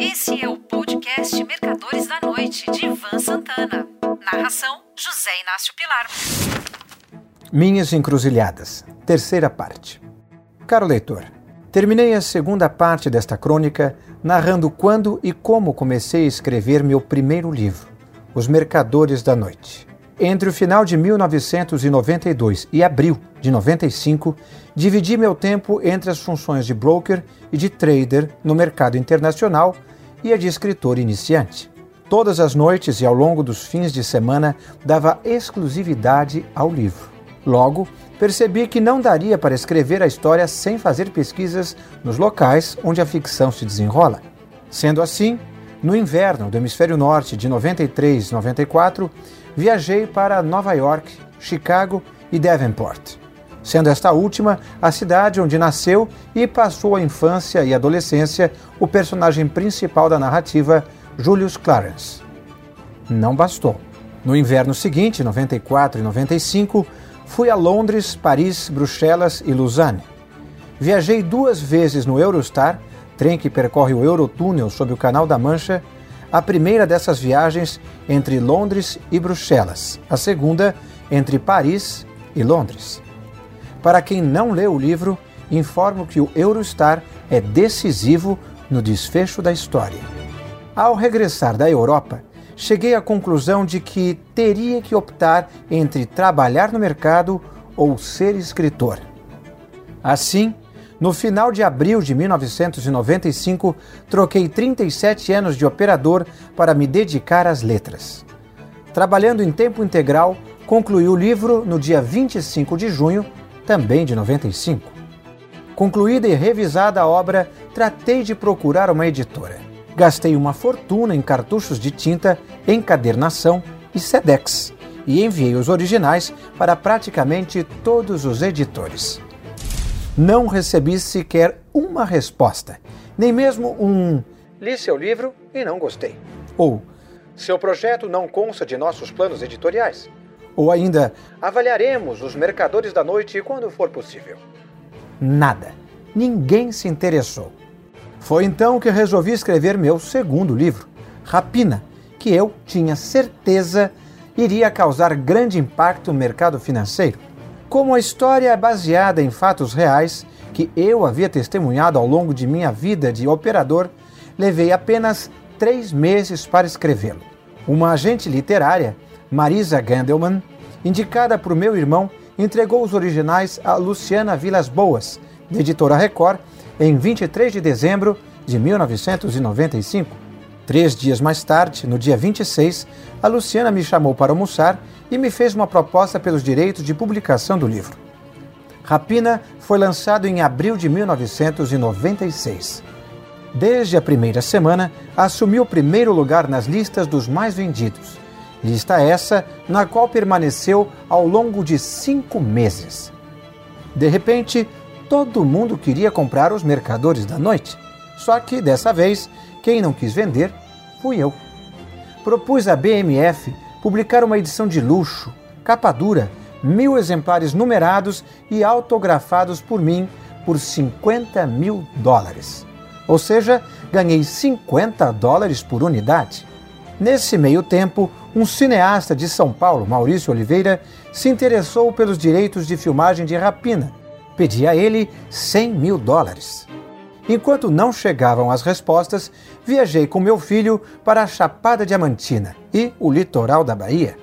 Esse é o podcast Mercadores da Noite, de Ivan Santana. Narração: José Inácio Pilar. Minhas Encruzilhadas, terceira parte. Caro leitor, terminei a segunda parte desta crônica narrando quando e como comecei a escrever meu primeiro livro, Os Mercadores da Noite. Entre o final de 1992 e abril de 95, dividi meu tempo entre as funções de broker e de trader no mercado internacional e a de escritor iniciante. Todas as noites e ao longo dos fins de semana dava exclusividade ao livro. Logo, percebi que não daria para escrever a história sem fazer pesquisas nos locais onde a ficção se desenrola. Sendo assim, no inverno do hemisfério norte de 93-94, viajei para Nova York, Chicago e Davenport, sendo esta última a cidade onde nasceu e passou a infância e adolescência o personagem principal da narrativa, Julius Clarence. Não bastou. No inverno seguinte, 94 e 95, fui a Londres, Paris, Bruxelas e Lausanne. Viajei duas vezes no Eurostar, trem que percorre o Eurotúnel sob o Canal da Mancha, a primeira dessas viagens entre Londres e Bruxelas, a segunda entre Paris e Londres. Para quem não leu o livro, informo que o Eurostar é decisivo no desfecho da história. Ao regressar da Europa, cheguei à conclusão de que teria que optar entre trabalhar no mercado ou ser escritor. Assim, no final de abril de 1995, troquei 37 anos de operador para me dedicar às letras. Trabalhando em tempo integral, concluí o livro no dia 25 de junho, também de 95. Concluída e revisada a obra, tratei de procurar uma editora. Gastei uma fortuna em cartuchos de tinta, encadernação e SEDEX e enviei os originais para praticamente todos os editores não recebi sequer uma resposta, nem mesmo um li seu livro e não gostei. Ou seu projeto não consta de nossos planos editoriais. Ou ainda avaliaremos os mercadores da noite quando for possível. Nada. Ninguém se interessou. Foi então que resolvi escrever meu segundo livro, Rapina, que eu tinha certeza iria causar grande impacto no mercado financeiro. Como a história é baseada em fatos reais que eu havia testemunhado ao longo de minha vida de operador, levei apenas três meses para escrevê-lo. Uma agente literária, Marisa Gandelman, indicada por meu irmão, entregou os originais a Luciana Vilas Boas, da editora Record, em 23 de dezembro de 1995. Três dias mais tarde, no dia 26, a Luciana me chamou para almoçar e me fez uma proposta pelos direitos de publicação do livro. Rapina foi lançado em abril de 1996. Desde a primeira semana, assumiu o primeiro lugar nas listas dos mais vendidos. Lista essa na qual permaneceu ao longo de cinco meses. De repente, todo mundo queria comprar os Mercadores da Noite. Só que, dessa vez, quem não quis vender fui eu. Propus à BMF publicar uma edição de luxo, capa dura, mil exemplares numerados e autografados por mim por 50 mil dólares. Ou seja, ganhei 50 dólares por unidade. Nesse meio tempo, um cineasta de São Paulo, Maurício Oliveira, se interessou pelos direitos de filmagem de Rapina. Pedi a ele 100 mil dólares. Enquanto não chegavam as respostas, viajei com meu filho para a Chapada Diamantina e o litoral da Bahia.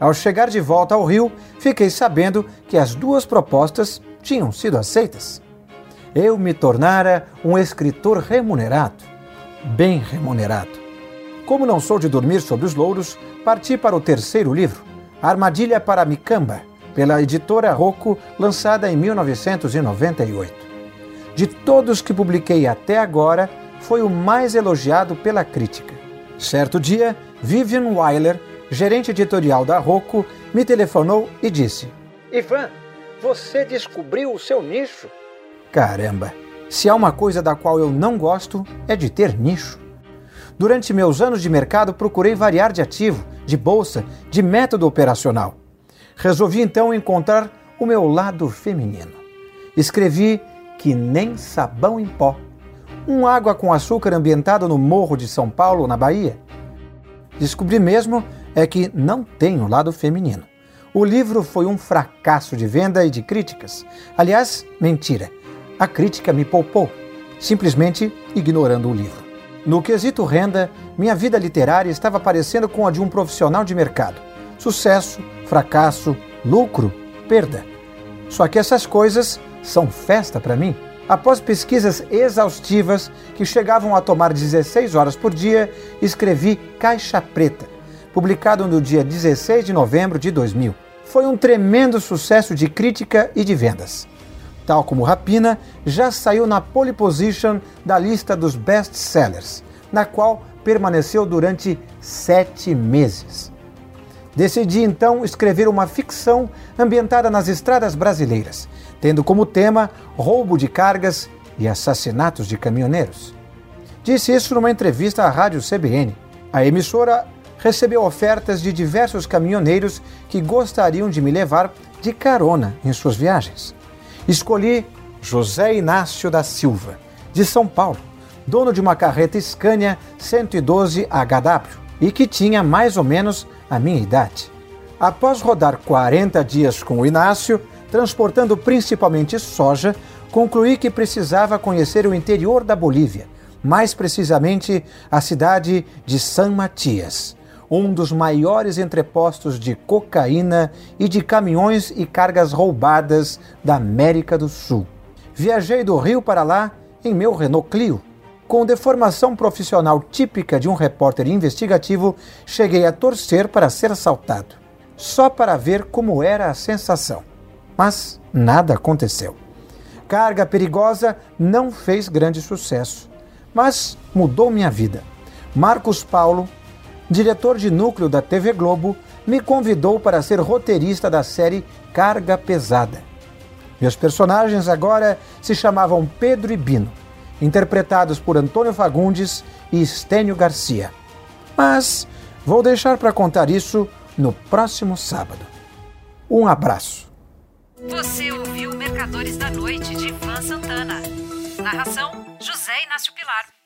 Ao chegar de volta ao Rio, fiquei sabendo que as duas propostas tinham sido aceitas. Eu me tornara um escritor remunerado, bem remunerado. Como não sou de dormir sobre os louros, parti para o terceiro livro, Armadilha para Micamba, pela editora Rocco, lançada em 1998. De todos que publiquei até agora, foi o mais elogiado pela crítica. Certo dia, Vivian Weiler, gerente editorial da Rocco, me telefonou e disse: Ivan, você descobriu o seu nicho? Caramba, se há uma coisa da qual eu não gosto, é de ter nicho. Durante meus anos de mercado, procurei variar de ativo, de bolsa, de método operacional. Resolvi então encontrar o meu lado feminino. Escrevi que nem sabão em pó. Um água com açúcar ambientado no Morro de São Paulo, na Bahia? Descobri mesmo é que não tem o lado feminino. O livro foi um fracasso de venda e de críticas. Aliás, mentira. A crítica me poupou, simplesmente ignorando o livro. No quesito renda, minha vida literária estava parecendo com a de um profissional de mercado. Sucesso, fracasso, lucro, perda. Só que essas coisas são festa para mim. Após pesquisas exaustivas que chegavam a tomar 16 horas por dia, escrevi Caixa Preta, publicado no dia 16 de novembro de 2000. Foi um tremendo sucesso de crítica e de vendas. Tal como Rapina, já saiu na pole position da lista dos best-sellers, na qual permaneceu durante sete meses. Decidi então escrever uma ficção ambientada nas estradas brasileiras, tendo como tema roubo de cargas e assassinatos de caminhoneiros. Disse isso numa entrevista à rádio CBN. A emissora recebeu ofertas de diversos caminhoneiros que gostariam de me levar de carona em suas viagens. Escolhi José Inácio da Silva, de São Paulo, dono de uma carreta Scania 112 HW e que tinha mais ou menos a minha idade. Após rodar 40 dias com o Inácio, transportando principalmente soja, concluí que precisava conhecer o interior da Bolívia, mais precisamente a cidade de San Matias, um dos maiores entrepostos de cocaína e de caminhões e cargas roubadas da América do Sul. Viajei do Rio para lá em meu Renault Clio. Com deformação profissional típica de um repórter investigativo, cheguei a torcer para ser assaltado, só para ver como era a sensação. Mas nada aconteceu. Carga perigosa não fez grande sucesso, mas mudou minha vida. Marcos Paulo, diretor de núcleo da TV Globo, me convidou para ser roteirista da série Carga Pesada. Meus personagens agora se chamavam Pedro e Bino, interpretados por Antônio Fagundes e Estênio Garcia. Mas vou deixar para contar isso no próximo sábado. Um abraço. Você ouviu Mercadores da Noite de Ivan Santana. Narração: José Inácio Pilar.